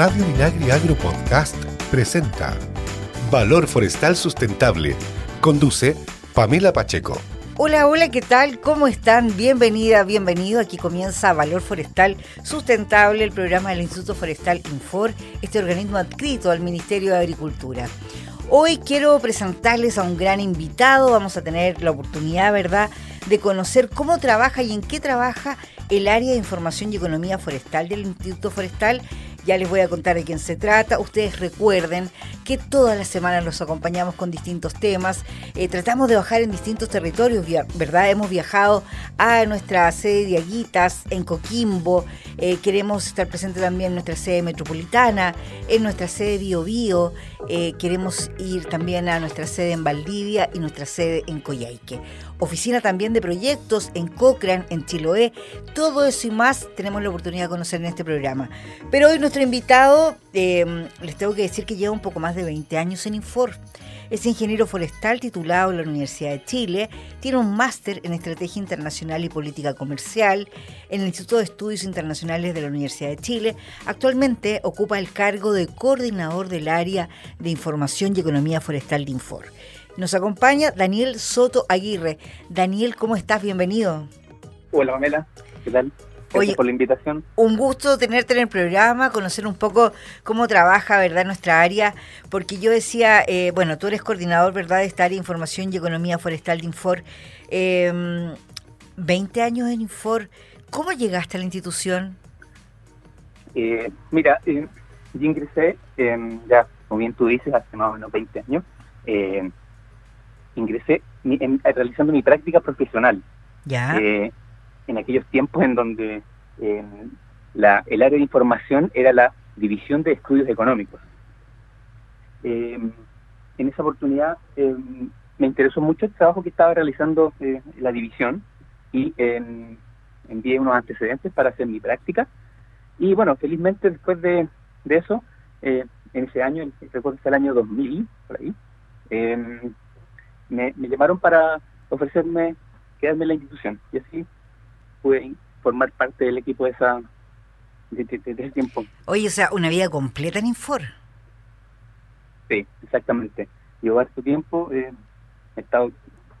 Radio Minagri Agro Podcast presenta Valor Forestal Sustentable. Conduce Pamela Pacheco. Hola, hola, ¿qué tal? ¿Cómo están? Bienvenida, bienvenido. Aquí comienza Valor Forestal Sustentable, el programa del Instituto Forestal Infor, este organismo adscrito al Ministerio de Agricultura. Hoy quiero presentarles a un gran invitado. Vamos a tener la oportunidad, ¿verdad?, de conocer cómo trabaja y en qué trabaja el área de información y economía forestal del Instituto Forestal ya les voy a contar de quién se trata. Ustedes recuerden que todas las semanas los acompañamos con distintos temas. Eh, tratamos de bajar en distintos territorios, ¿verdad? Hemos viajado a nuestra sede de Aguitas, en Coquimbo. Eh, queremos estar presentes también en nuestra sede metropolitana, en nuestra sede Bio Bio. Eh, queremos ir también a nuestra sede en Valdivia y nuestra sede en Coyhaique oficina también de proyectos en Cochrane, en Chiloé. Todo eso y más tenemos la oportunidad de conocer en este programa. Pero hoy nuestro invitado, eh, les tengo que decir que lleva un poco más de 20 años en Infor. Es ingeniero forestal titulado en la Universidad de Chile, tiene un máster en Estrategia Internacional y Política Comercial en el Instituto de Estudios Internacionales de la Universidad de Chile. Actualmente ocupa el cargo de coordinador del área de Información y Economía Forestal de Infor. Nos acompaña Daniel Soto Aguirre. Daniel, ¿cómo estás? Bienvenido. Hola, Pamela. ¿Qué tal? Gracias por la invitación. Un gusto tenerte en el programa, conocer un poco cómo trabaja, ¿verdad?, nuestra área, porque yo decía, eh, bueno, tú eres coordinador, ¿verdad?, de esta área de información y economía forestal de Infor. 20 em, años en Infor. ¿Cómo llegaste a la institución? Eh, mira, eh, yo ingresé, ya, como bien tú dices, hace más o menos 20 años ingresé realizando mi práctica profesional. Ya. Eh, en aquellos tiempos en donde la, el área de información era la división de estudios económicos. Em, en esa oportunidad em, me interesó mucho el trabajo que estaba realizando eh, la división y envié unos antecedentes para hacer mi práctica. Y bueno, felizmente después de, de eso, eh, en ese año, recuerdo que el año 2000, por ahí, eh, me, llamaron para ofrecerme quedarme en la institución y así pude formar parte del equipo de esa de, ese tiempo. Oye, o sea, una vida completa en Infor. Sí, exactamente. Llevo harto tiempo, eh, he estado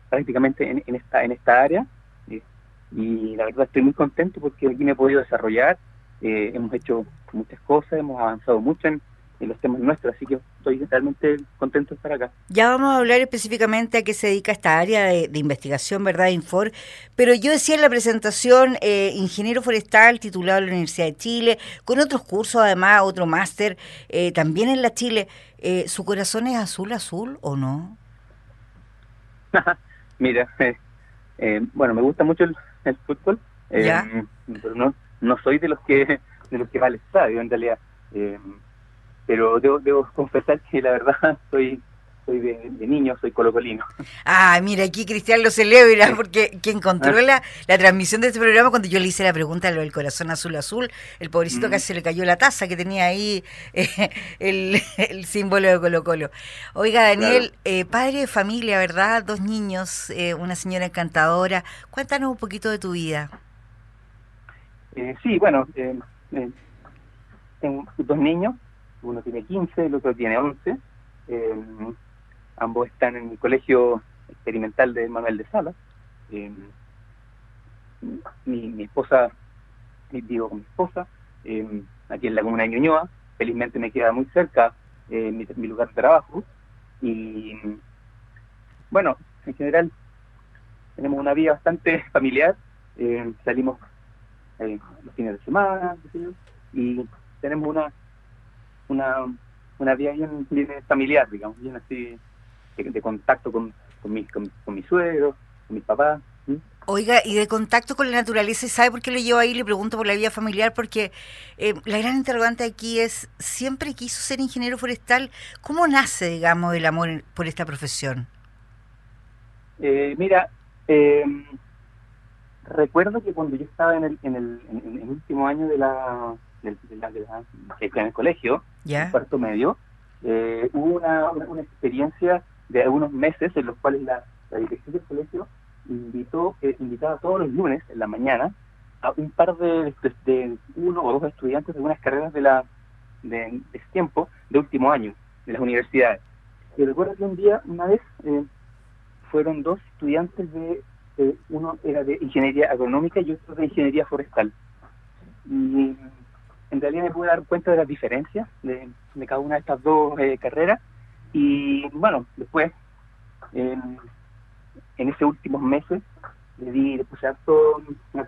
prácticamente en, esta en esta área eh, y la verdad estoy muy contento porque aquí me he podido desarrollar, eh, hemos hecho muchas cosas, hemos avanzado mucho en, en los temas nuestros, así que estoy realmente contento de estar acá. Ya vamos a hablar específicamente a qué se dedica esta área de, investigación, ¿verdad, Infor? Pero yo decía en la presentación, eh, ingeniero forestal titulado en la Universidad de Chile, con otros cursos además, otro máster, eh, también en la Chile. Eh, ¿Su corazón es azul, azul o no? Mira, bueno, me gusta mucho el, fútbol, pero no, no soy de los que de los que va al estadio en realidad pero debo, debo confesar que la verdad soy soy de, niño, soy colocolino. Ah, mira, aquí Cristian lo celebra, porque quien controla ah. la transmisión de este programa, cuando yo le hice la pregunta lo del corazón azul azul, el pobrecito mm. casi se le cayó la taza que tenía ahí eh, el, símbolo de Colo Colo. Oiga, Daniel, eh, padre de familia, ¿verdad? Dos niños, eh, una señora encantadora. Cuéntanos un poquito de tu vida. sí, bueno, tengo dos niños, uno tiene 15, el otro tiene 11. Eh, ambos están en el colegio experimental de Manuel de Salas. Eh, mi, mi, esposa, vivo con mi esposa, eh, aquí en la comuna de Ñuñoa. Felizmente me queda muy cerca mi, mi, lugar de trabajo. Y bueno, en general tenemos una vida bastante familiar. salimos los fines de semana, y tenemos una una, una vida bien, familiar, digamos, bien así, de, contacto con, con, mis, con, mis suegros, con mis papás. Oiga, y de contacto con la naturaleza, ¿sabe por qué lo llevo ahí? Le pregunto por la vida familiar, porque eh, la gran interrogante aquí es, ¿siempre quiso ser ingeniero forestal? ¿Cómo nace, digamos, el amor por esta profesión? Eh, mira, eh, recuerdo que cuando yo estaba en el, en el, en el último año de la, de, la, de en el colegio, en cuarto medio, eh, hubo una, una, experiencia de algunos meses en los cuales la, dirección del colegio invitó eh, invitaba todos los lunes en la mañana a un par de, de, uno o dos estudiantes de unas carreras de la de, ese tiempo, de último año, de las universidades. Y recuerdo que un día, una vez, eh, fueron dos estudiantes de, uno era de ingeniería agronómica y otro de ingeniería forestal. Y en realidad me pude dar cuenta de las diferencias de, cada una de estas dos eh, carreras. Y bueno, después, en ese últimos meses, le di, le puse harto,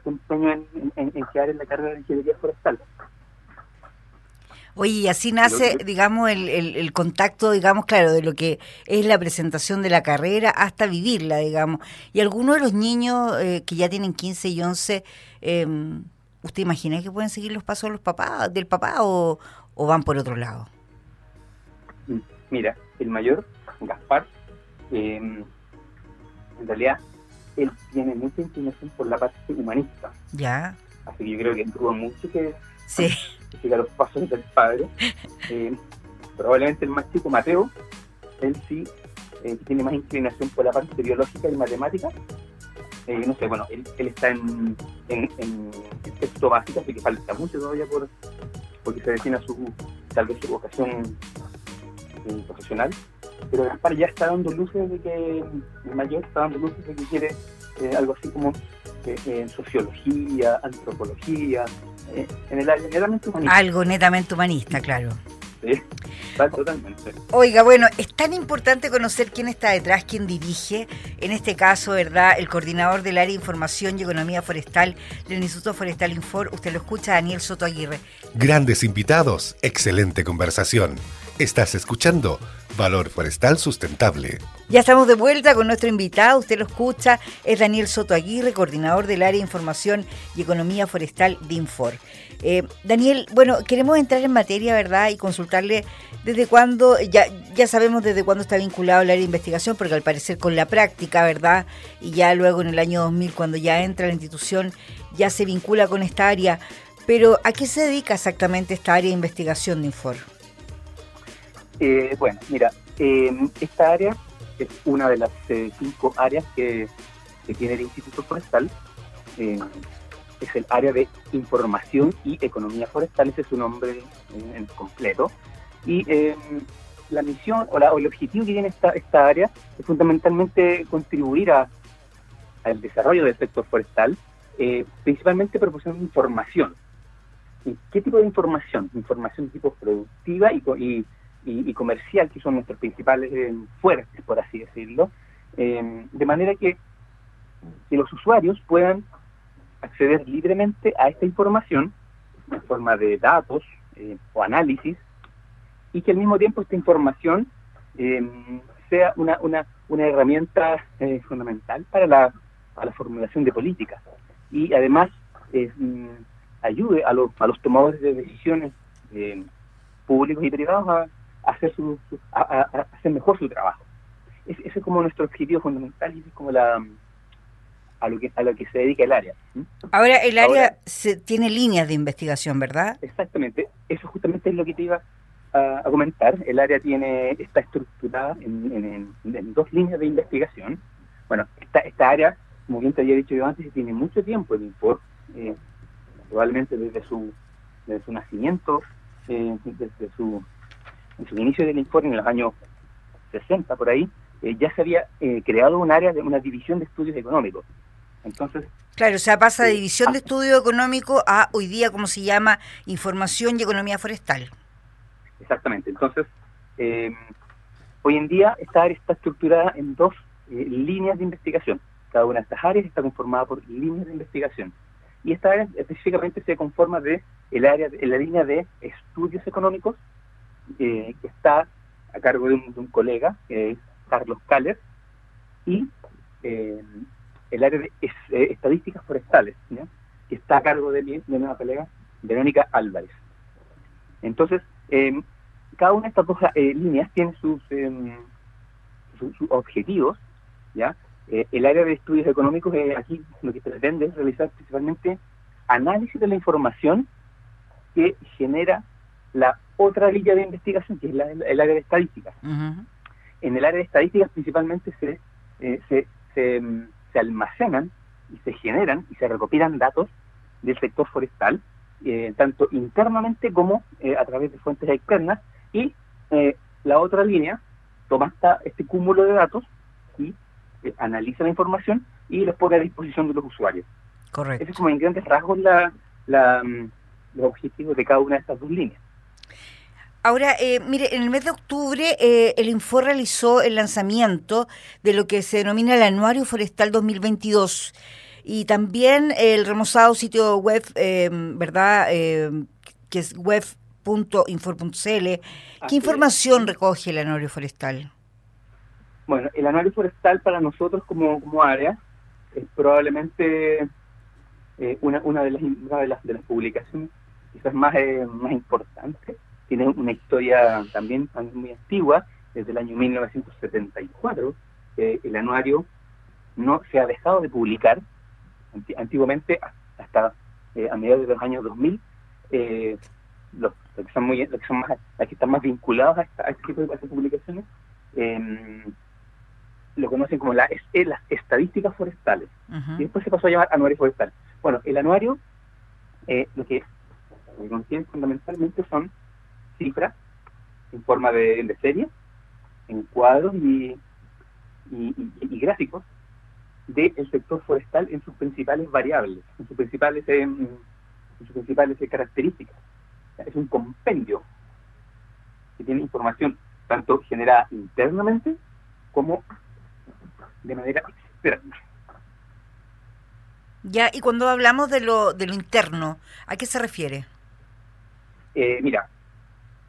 empeño en, en, en, quedar en la carrera de ingeniería forestal. Oye, y así nace, digamos, el, el, contacto, digamos, claro, de lo que es la presentación de la carrera hasta vivirla, digamos. Y algunos de los niños eh, que ya tienen 15 y 11, eh, ¿usted imagina que pueden seguir los pasos de los papás, del papá o, van por otro lado? Mira, el mayor, Gaspar, eh, en realidad él tiene mucha inclinación por la parte humanista. Ya. Así que yo creo que tuvo mucho que, sí. que los pasos del padre. Eh, probablemente el más chico, Mateo, él sí eh, tiene más inclinación por la parte biológica y matemática. Eh, no sé, bueno, él, está en, en, en, texto básico, así que falta mucho todavía por porque se defina su, tal vez su vocación profesional pero Gaspar ya está dando luces de que, el mayor está dando luces de que quiere eh, algo así como eh, en sociología, antropología, eh, en el área humanista. Algo netamente humanista, claro. Totalmente. Oiga, bueno, es tan importante conocer quién está detrás, quién dirige, en este caso, ¿verdad? El coordinador del área de información y economía forestal del Instituto Forestal Infor, usted lo escucha, Daniel Soto Aguirre. Grandes invitados, excelente conversación. Estás escuchando Valor Forestal Sustentable. Ya estamos de vuelta con nuestro invitado, usted lo escucha, es Daniel Soto Aguirre, coordinador del área de información y economía forestal de Infor. Eh, Daniel, bueno, queremos entrar en materia, ¿verdad? Y consultarle desde cuándo, ya, ya sabemos desde cuándo está vinculado el área de investigación, porque al parecer con la práctica, ¿verdad? Y ya luego en el año 2000, cuando ya entra la institución, ya se vincula con esta área. Pero ¿a qué se dedica exactamente esta área de investigación de Infor? Eh, bueno, mira, em, esta área es una de las eh, cinco áreas que, tiene el Instituto Forestal. Em, es el área de información y economía forestal, ese es su nombre en, completo. Y em, la misión o, el objetivo que tiene esta, área es fundamentalmente contribuir al desarrollo del sector forestal, eh, principalmente proporcionando información. ¿Qué tipo de información? Información tipo productiva y, y y, comercial, que son nuestros principales eh, fuertes, por así decirlo, eh, de manera que, que, los usuarios puedan acceder libremente a esta información en forma de datos eh, o análisis y que al mismo tiempo esta información sea una, una, una herramienta fundamental para la, para la formulación de políticas. Y además ayude a los, a los tomadores de decisiones públicos y privados a hacer, su, a, hacer mejor su trabajo. ese es como nuestro objetivo fundamental y es como la a lo que a lo que se dedica el área. Ahora el área se, tiene líneas de investigación, ¿verdad? Exactamente. Eso justamente es lo que te iba a, comentar. El área tiene está estructurada en, dos líneas de investigación. Bueno, esta, esta área, como bien te había dicho yo antes, tiene mucho tiempo en Infor, eh, probablemente desde su desde su nacimiento, eh, desde su en su inicio del informe, en los años 60 por ahí, eh, ya se había eh, creado un área, de una división de estudios económicos. Entonces, Claro, o sea, pasa de eh, división de ah. estudio económico a hoy día, como se llama, información y economía forestal. Exactamente. Entonces, hoy en día esta área está estructurada en dos líneas de investigación. Cada una de estas áreas está conformada por líneas de investigación. Y esta área específicamente se conforma de el área, de, la línea de estudios económicos que está a cargo de un, colega, que es Carlos Caller, y eh, el área de eh, estadísticas forestales, que está a cargo de, de una colega, Verónica Álvarez. Entonces, em, cada una de estas dos eh, líneas tiene sus, em, sus, objetivos, ¿ya? el área de estudios económicos aquí lo que pretende es realizar principalmente análisis de la información que genera la otra línea de investigación, que es la, el área de estadísticas. En el área de estadísticas principalmente se, eh, se, se, almacenan y se generan y se recopilan datos del sector forestal eh, tanto internamente como eh, a través de fuentes externas, y la otra línea toma este cúmulo de datos y analiza la información y los pone a disposición de los usuarios. Correcto. Ese es como en grandes rasgos la, la, mm, los objetivos de cada una de estas dos líneas. Ahora, eh, mire, en el mes de octubre eh, el Infor realizó el lanzamiento de lo que se denomina el Anuario Forestal 2022 y también el remozado sitio web, eh, ¿verdad? que es web.infor.cl. ¿Qué información recoge el Anuario Forestal? Bueno, el Anuario Forestal para nosotros como, como área es probablemente una, una, de las, una de las de las publicaciones quizás más, más importantes tiene una historia también, muy antigua, desde el año 1974. el anuario no se ha dejado de publicar. Antiguamente, hasta eh, a mediados de los años 2000, eh, los, que son muy, los que son más, que están más vinculados a, este tipo de, publicaciones, em, lo conocen como la, eh, las estadísticas forestales. Y después se pasó a llamar anuario forestal. Bueno, el anuario, lo que contiene fundamentalmente son cifras en forma de, serie, en cuadros y, y, gráficos del sector forestal en sus principales variables, en sus principales, en, sus principales características. Es un compendio que tiene información tanto generada internamente como de manera externa. Ya, y cuando hablamos de lo, de lo interno, ¿a qué se refiere? Eh, mira,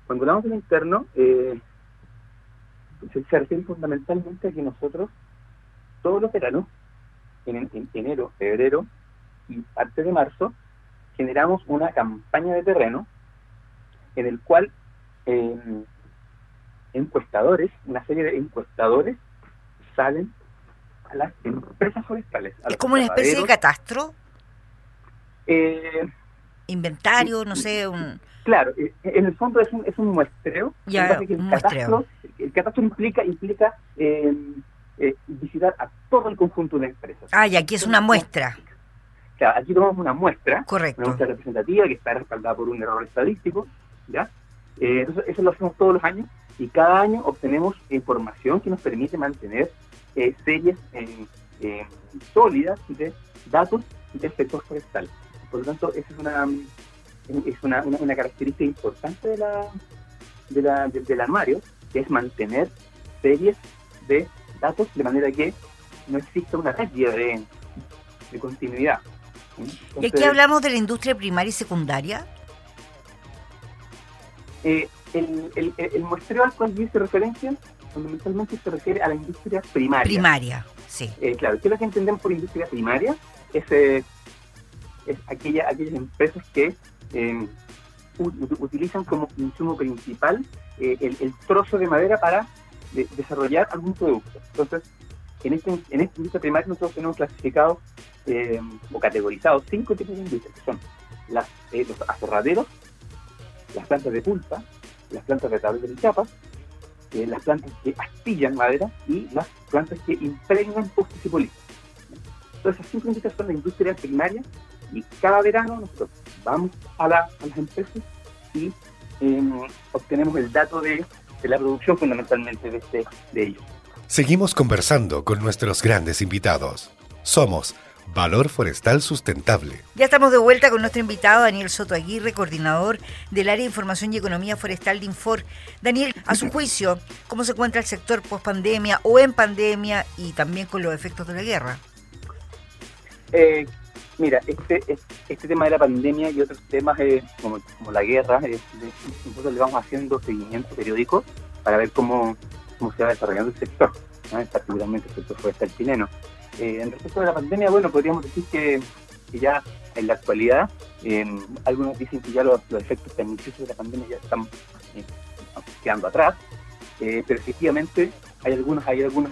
cuando hablamos del interno, eh, se, refiere fundamentalmente a que nosotros, todos los veranos, en, enero, febrero y parte de marzo, generamos una campaña de terreno en el cual eh, encuestadores, una serie de encuestadores, salen a las empresas forestales. ¿Es como una especie de catastro? Eh, Inventario, no sé, un... Claro, eh, en el fondo es un, es un muestreo. Ya, el, catastro, el catastro implica, implica em, eh, visitar a todo el conjunto de empresas. Ah, y aquí es una muestra. Claro, aquí tomamos una muestra, Correcto. una muestra representativa que está respaldada por un error estadístico, ¿ya? Eh, eso lo hacemos todos los años y cada año obtenemos información que nos permite mantener series sólidas de datos del sector forestal. Por lo tanto, esa es una es una, una, característica importante de la, de la, del armario, que es mantener series de datos de manera que no exista una pérdida de, continuidad. ¿Y aquí hablamos de la industria primaria y secundaria? Eh, el, el, el, muestreo al cual dice referencia fundamentalmente se refiere a la industria primaria. Primaria, sí. Eh, claro, ¿qué es lo que entendemos por industria primaria? Es, eh, es aquella, aquellas empresas que eh, utilizan como insumo principal eh, el, trozo de madera para desarrollar algún producto. Entonces, en este, en este industria primaria nosotros tenemos clasificado eh, o categorizado cinco tipos de industrias, que son las, los aserraderos, las plantas de pulpa, las plantas de tablas de chapas, las plantas que astillan madera y las plantas que impregnan postes y políticos. Entonces, esas cinco industrias son la industria primaria y cada verano nosotros vamos a, las empresas y em, obtenemos el dato de, la producción fundamentalmente de, este, de ellos. Seguimos conversando con nuestros grandes invitados. Somos Valor Forestal Sustentable. Ya estamos de vuelta con nuestro invitado Daniel Soto Aguirre, coordinador del área de información y economía forestal de Infor. Daniel, a su juicio, ¿cómo se encuentra el sector post pandemia o en pandemia y también con los efectos de la guerra? Eh, Mira, este, este tema de la pandemia y otros temas eh, como, la guerra, eh, nosotros le vamos haciendo seguimiento periódico para ver cómo, se va desarrollando el sector, particularmente el sector forestal chileno. Eh, en respecto a la pandemia, bueno, podríamos decir que, ya en la actualidad, algunos dicen que ya los, efectos perniciosos de la pandemia ya están quedando atrás, pero efectivamente hay algunos, hay algunos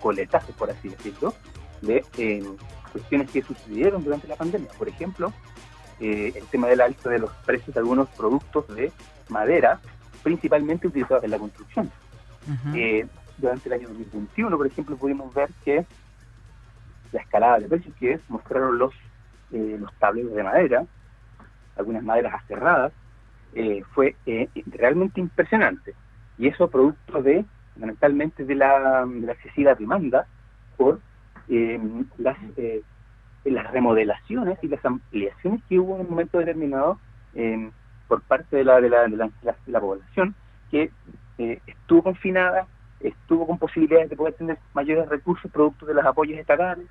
coletazos, por así decirlo, de cuestiones que sucedieron durante la pandemia. Por ejemplo, eh, el tema del alza de los precios de algunos productos de madera, principalmente utilizados en la construcción. Eh, durante el año 2021, por ejemplo, pudimos ver que la escalada de precios que mostraron los, eh, los tableros de madera algunas maderas aserradas, fue realmente impresionante. Y eso producto de, fundamentalmente, de la, de la excesiva demanda por las las remodelaciones y las ampliaciones que hubo en un momento determinado por parte de la, de la, de la, población que eh, estuvo confinada, estuvo con posibilidades de poder tener mayores recursos producto de los apoyos estatales.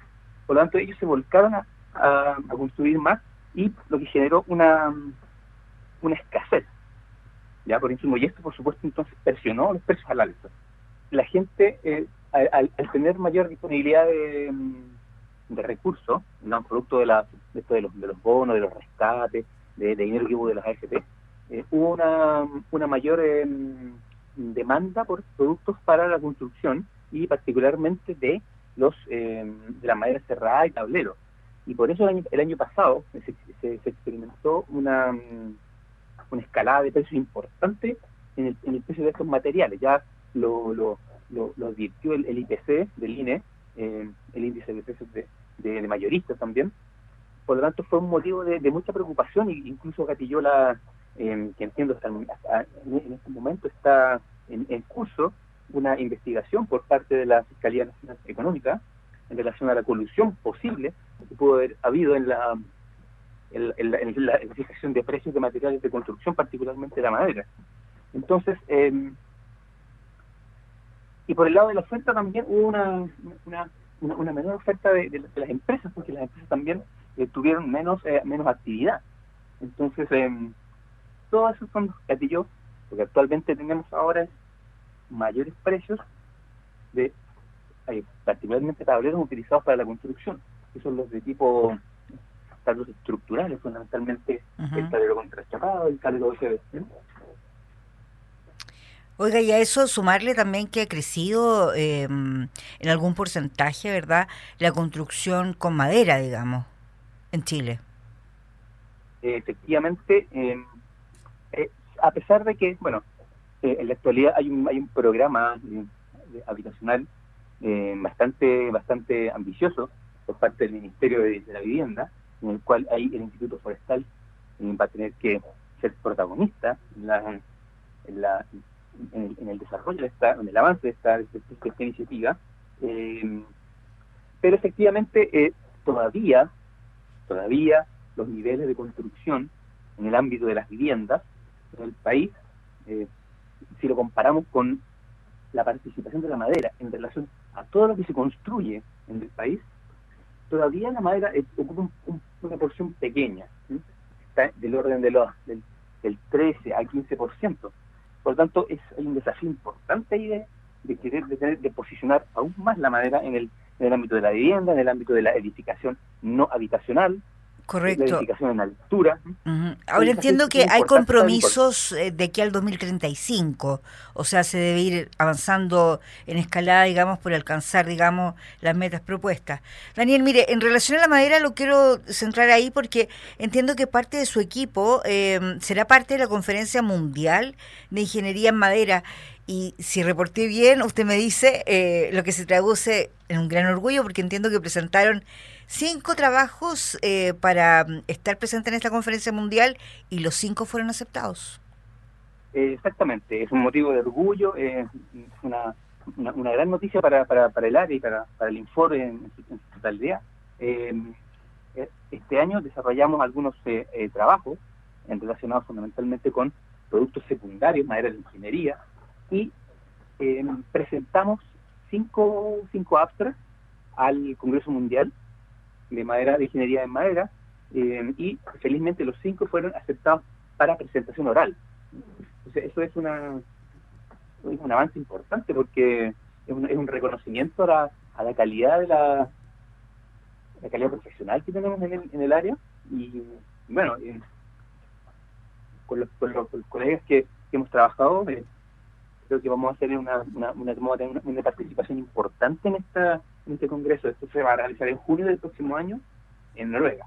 Por lo tanto, ellos se volcaron a, construir más y lo que generó una, una escasez ya por insumo. Y esto, por supuesto, entonces presionó los precios al alza. La gente, eh, al, al, tener mayor disponibilidad de de recursos, no producto de, la, de, esto de, los, de los bonos, de los rescates, de, dinero que hubo de las AFP, eh, hubo una, una mayor em, demanda por productos para la construcción y particularmente de los em, de la madera cerrada y tablero. Y por eso el año, el año pasado se, se, experimentó una, una escalada de precios importante en el, en el precio de estos materiales. Ya lo, lo, lo, advirtió el, IPC del INE, eh, el índice de precios de, de, mayoristas también. Por lo tanto, fue un motivo de, mucha preocupación e incluso gatilló la, eh, que entiendo hasta, en este momento está en, curso una investigación por parte de la Fiscalía Nacional Económica en relación a la colusión posible que pudo haber habido en la, en, la, fijación de precios de materiales de construcción, particularmente la madera. Entonces, eh, y por el lado de la oferta también hubo una, una, una, menor oferta de, las empresas, porque las empresas también eh, tuvieron menos eh, menos actividad. Entonces, eh, todos esos son gatillos, porque actualmente tenemos ahora mayores precios de eh, particularmente tableros utilizados para la construcción, que son los de tipo tableros estructurales, fundamentalmente el tablero contrachapado, el tablero OSB. Oiga, y a eso sumarle también que ha crecido em, en algún porcentaje, ¿verdad?, la construcción con madera, digamos, en Chile. Efectivamente, em, eh, a pesar de que, bueno, eh, en la actualidad hay un, hay un programa habitacional eh, bastante, bastante ambicioso por parte del Ministerio de, la Vivienda, en el cual ahí el Instituto Forestal va a tener que ser protagonista en la, en la en el, desarrollo de esta, en el avance de esta, de esta, iniciativa, eh, pero efectivamente eh, todavía, todavía los niveles de construcción en el ámbito de las viviendas en el país, eh, si lo comparamos con la participación de la madera en relación a todo lo que se construye en el país, todavía la madera ocupa una porción pequeña, está del orden de los, del, del 13 al 15%. Por lo tanto, es, hay un desafío importante ahí de, de querer de, tener, de posicionar aún más la madera en el, en el ámbito de la vivienda, en el ámbito de la edificación no habitacional, Correcto. La edificación en altura. Ahora entiendo que hay compromisos eh, de aquí al 2035, o sea, se debe ir avanzando en escalada, digamos, por alcanzar, digamos, las metas propuestas. Daniel, mire, en relación a la madera lo quiero centrar ahí porque entiendo que parte de su equipo eh, será parte de la Conferencia Mundial de Ingeniería en Madera. Y si reporté bien, usted me dice eh, lo que se traduce en un gran orgullo porque entiendo que presentaron cinco trabajos eh, para mm, estar presente en esta conferencia mundial y los cinco fueron aceptados. Exactamente, es un motivo de orgullo, es una, una, gran noticia para, para, para, el área y para, para el informe en, su totalidad. Em, eh, este año desarrollamos algunos eh, trabajos relacionados fundamentalmente con productos secundarios, madera de ingeniería, y em, presentamos cinco, cinco abstracts al Congreso Mundial de madera, de ingeniería de madera, eh, y felizmente los cinco fueron aceptados para presentación oral. eso es una un avance importante porque es un, es un reconocimiento a la, a la calidad de la, la calidad profesional que tenemos en el, en el área y bueno eh, con, los, con, los, colegas que, hemos trabajado eh, creo que vamos a hacer una, una, una, una, participación importante en esta en este congreso. Esto se va a realizar en junio del próximo año en Noruega.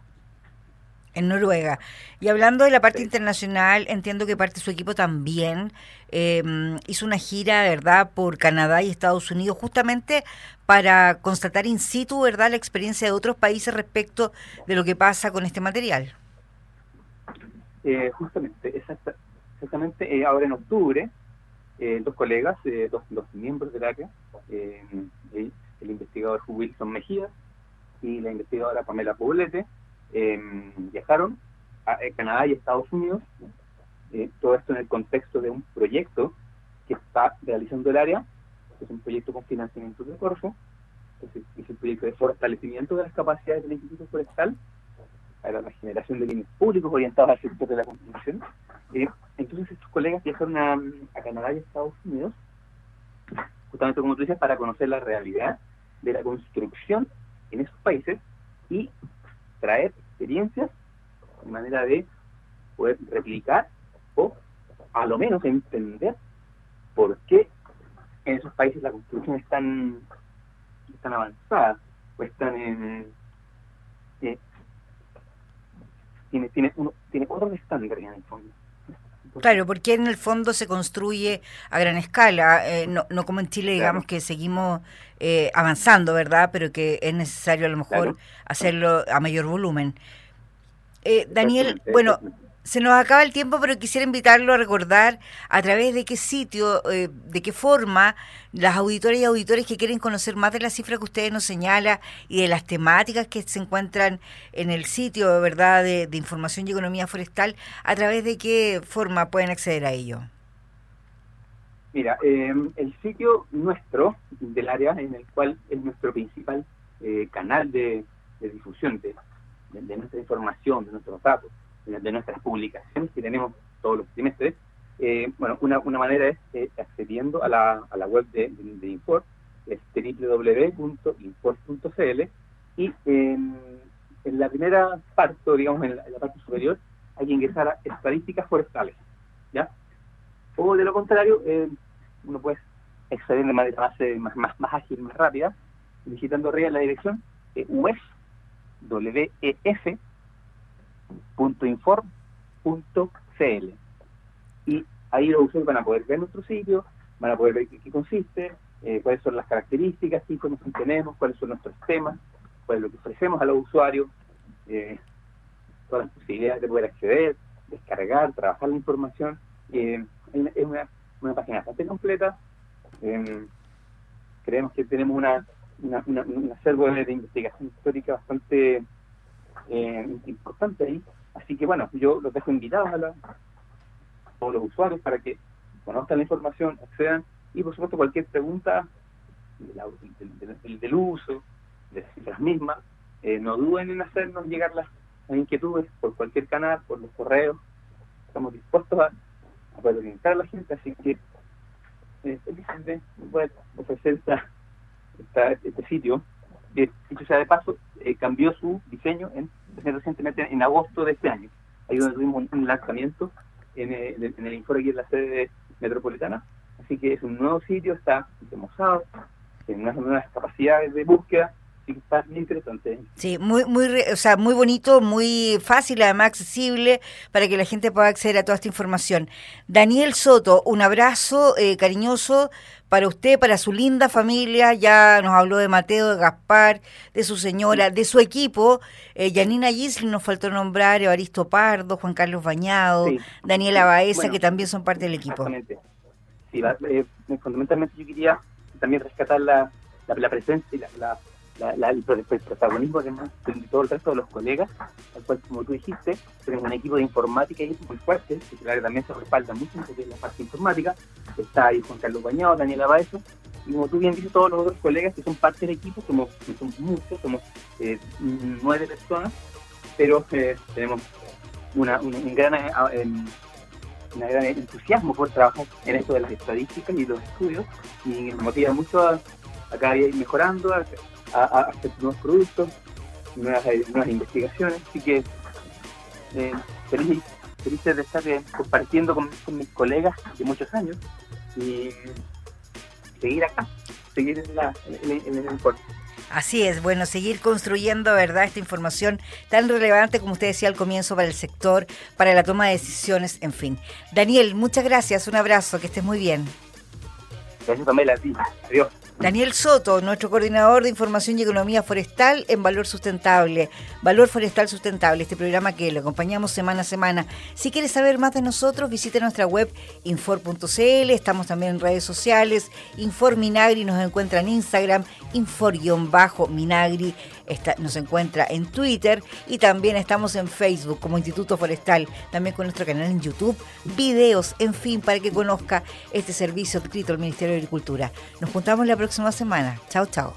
En Noruega. Y hablando de la parte internacional, entiendo que parte de su equipo también em, hizo una gira, ¿verdad?, por Canadá y Estados Unidos, justamente para constatar in situ, ¿verdad?, la experiencia de otros países respecto de lo que pasa con este material. eh, justamente, exactamente ahora en octubre, dos colegas, dos, dos, miembros del área, el, investigador Wilson Mejía y la investigadora Pamela Poblete, viajaron a Canadá y Estados Unidos, todo esto en el contexto de un proyecto que está realizando el área, que es un proyecto con financiamiento de Corfo, es el proyecto de fortalecimiento de las capacidades del Instituto Forestal para la generación de bienes públicos orientados al sector de la construcción. Eh, entonces estos colegas viajaron a, a, Canadá y Estados Unidos, justamente como tú dices, para conocer la realidad de la construcción en esos países y traer experiencias de manera de poder replicar o a lo menos entender por qué en esos países la construcción es tan, tan avanzada o están en... Eh, tiene, tiene, uno, tiene otros estándares en el fondo. Claro, porque en el fondo se construye a gran escala, eh, no, no como en Chile, digamos que seguimos eh, avanzando, ¿verdad? Pero que es necesario a lo mejor hacerlo a mayor volumen. Eh, Daniel, bueno, se nos acaba el tiempo, pero quisiera invitarlo a recordar a través de qué sitio, eh, de qué forma las auditoras y auditores que quieren conocer más de la cifra que ustedes nos señala y de las temáticas que se encuentran en el sitio, ¿verdad?, de, información y economía forestal, a través de qué forma pueden acceder a ello. Mira, em, el sitio nuestro del área en el cual es nuestro principal eh, canal de, difusión de, de nuestra información, de nuestros datos, de nuestras publicaciones que tenemos todos los trimestres, eh, bueno, una, una manera es eh, accediendo a la, a la web de, de, Import, es www.import.cl y en, en, la primera parte, digamos en la, parte superior, hay que ingresar a estadísticas forestales, ¿ya? O de lo contrario, eh, uno puede acceder de manera más, más, más, ágil, más rápida, digitando arriba la dirección UEF, WEF, .inform.cl y ahí los usuarios van a poder ver nuestro sitio, van a poder ver qué, consiste, eh, cuáles son las características, qué información tenemos, cuáles son nuestros temas, cuál es lo que ofrecemos a los usuarios, eh, todas las posibilidades de poder acceder, descargar, trabajar la información. Eh, es una, una, página bastante completa. creemos que tenemos una, una, un acervo de investigación histórica bastante eh, importante ahí. Así que bueno, yo los dejo invitados a, la, todos los usuarios para que conozcan la información, accedan y por supuesto cualquier pregunta del, uso, de las mismas, eh, no duden en hacernos llegar las, inquietudes por cualquier canal, por los correos. Estamos dispuestos a, poder orientar a la gente, así que eh, de poder ofrecer esta, este sitio que dicho sea de paso, eh, cambió su diseño en, recientemente en agosto de este año. Ahí donde tuvimos un, lanzamiento en, el, en el Info aquí en la sede metropolitana. Así que es un nuevo sitio, está demosado, tiene unas nuevas capacidades de búsqueda muy interesante. Sí, muy, muy, o sea, muy bonito, muy fácil, además accesible para que la gente pueda acceder a toda esta información. Daniel Soto, un abrazo eh, cariñoso para usted, para su linda familia. Ya nos habló de Mateo, de Gaspar, de su señora, de su equipo. Eh, Yanina Gisli nos faltó nombrar, Evaristo Pardo, Juan Carlos Bañado, Daniela Baeza, que también son parte del equipo. Exactamente. Sí, eh, fundamentalmente yo quería también rescatar la, la, presencia y la la, el, protagonismo de todo el resto de los colegas, al cual, como tú dijiste, tenemos un equipo de informática muy fuerte, que también se respalda mucho en la parte informática. Está ahí Juan Carlos Bañado, Daniela Baezo, y como tú bien dices, todos los otros colegas que son parte del equipo, somos, somos muchos, somos eh, nueve personas, pero eh, tenemos un, gran, eh, gran entusiasmo por trabajar en esto de las estadísticas y los estudios, y nos motiva mucho a, cada día ir mejorando, a, hacer nuevos productos, nuevas, nuevas investigaciones. Así que eh, feliz, felices de estar eh, compartiendo con, mis colegas de muchos años y seguir acá, seguir en, la, en, el informe. Así es, bueno, seguir construyendo, ¿verdad?, esta información tan relevante como usted decía al comienzo para el sector, para la toma de decisiones, en fin. Daniel, muchas gracias, un abrazo, que estés muy bien. Gracias, Pamela, a ti. Adiós. Daniel Soto, nuestro coordinador de información y economía forestal en Valor Sustentable. Valor Forestal Sustentable, este programa que le acompañamos semana a semana. Si quieres saber más de nosotros, visite nuestra web infor.cl. Estamos también en redes sociales. Infor Minagri nos encuentra en Instagram, infor-minagri nos encuentra en Twitter y también estamos en Facebook como Instituto Forestal, también con nuestro canal en YouTube, videos, en fin, para que conozca este servicio adscrito al Ministerio de Agricultura. Nos juntamos la próxima semana. Chao, chao.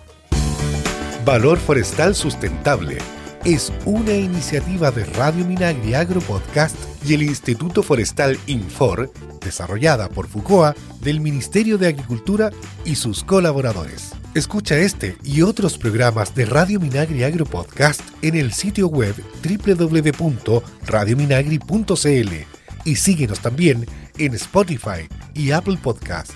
Valor Forestal Sustentable es una iniciativa de Radio Minagri Agro Podcast y el Instituto Forestal Infor, desarrollada por FUCOA del Ministerio de Agricultura y sus colaboradores. Escucha este y otros programas de Radio Minagri Agro Podcast en el sitio web www.radiominagri.cl y síguenos también en Spotify y Apple Podcast.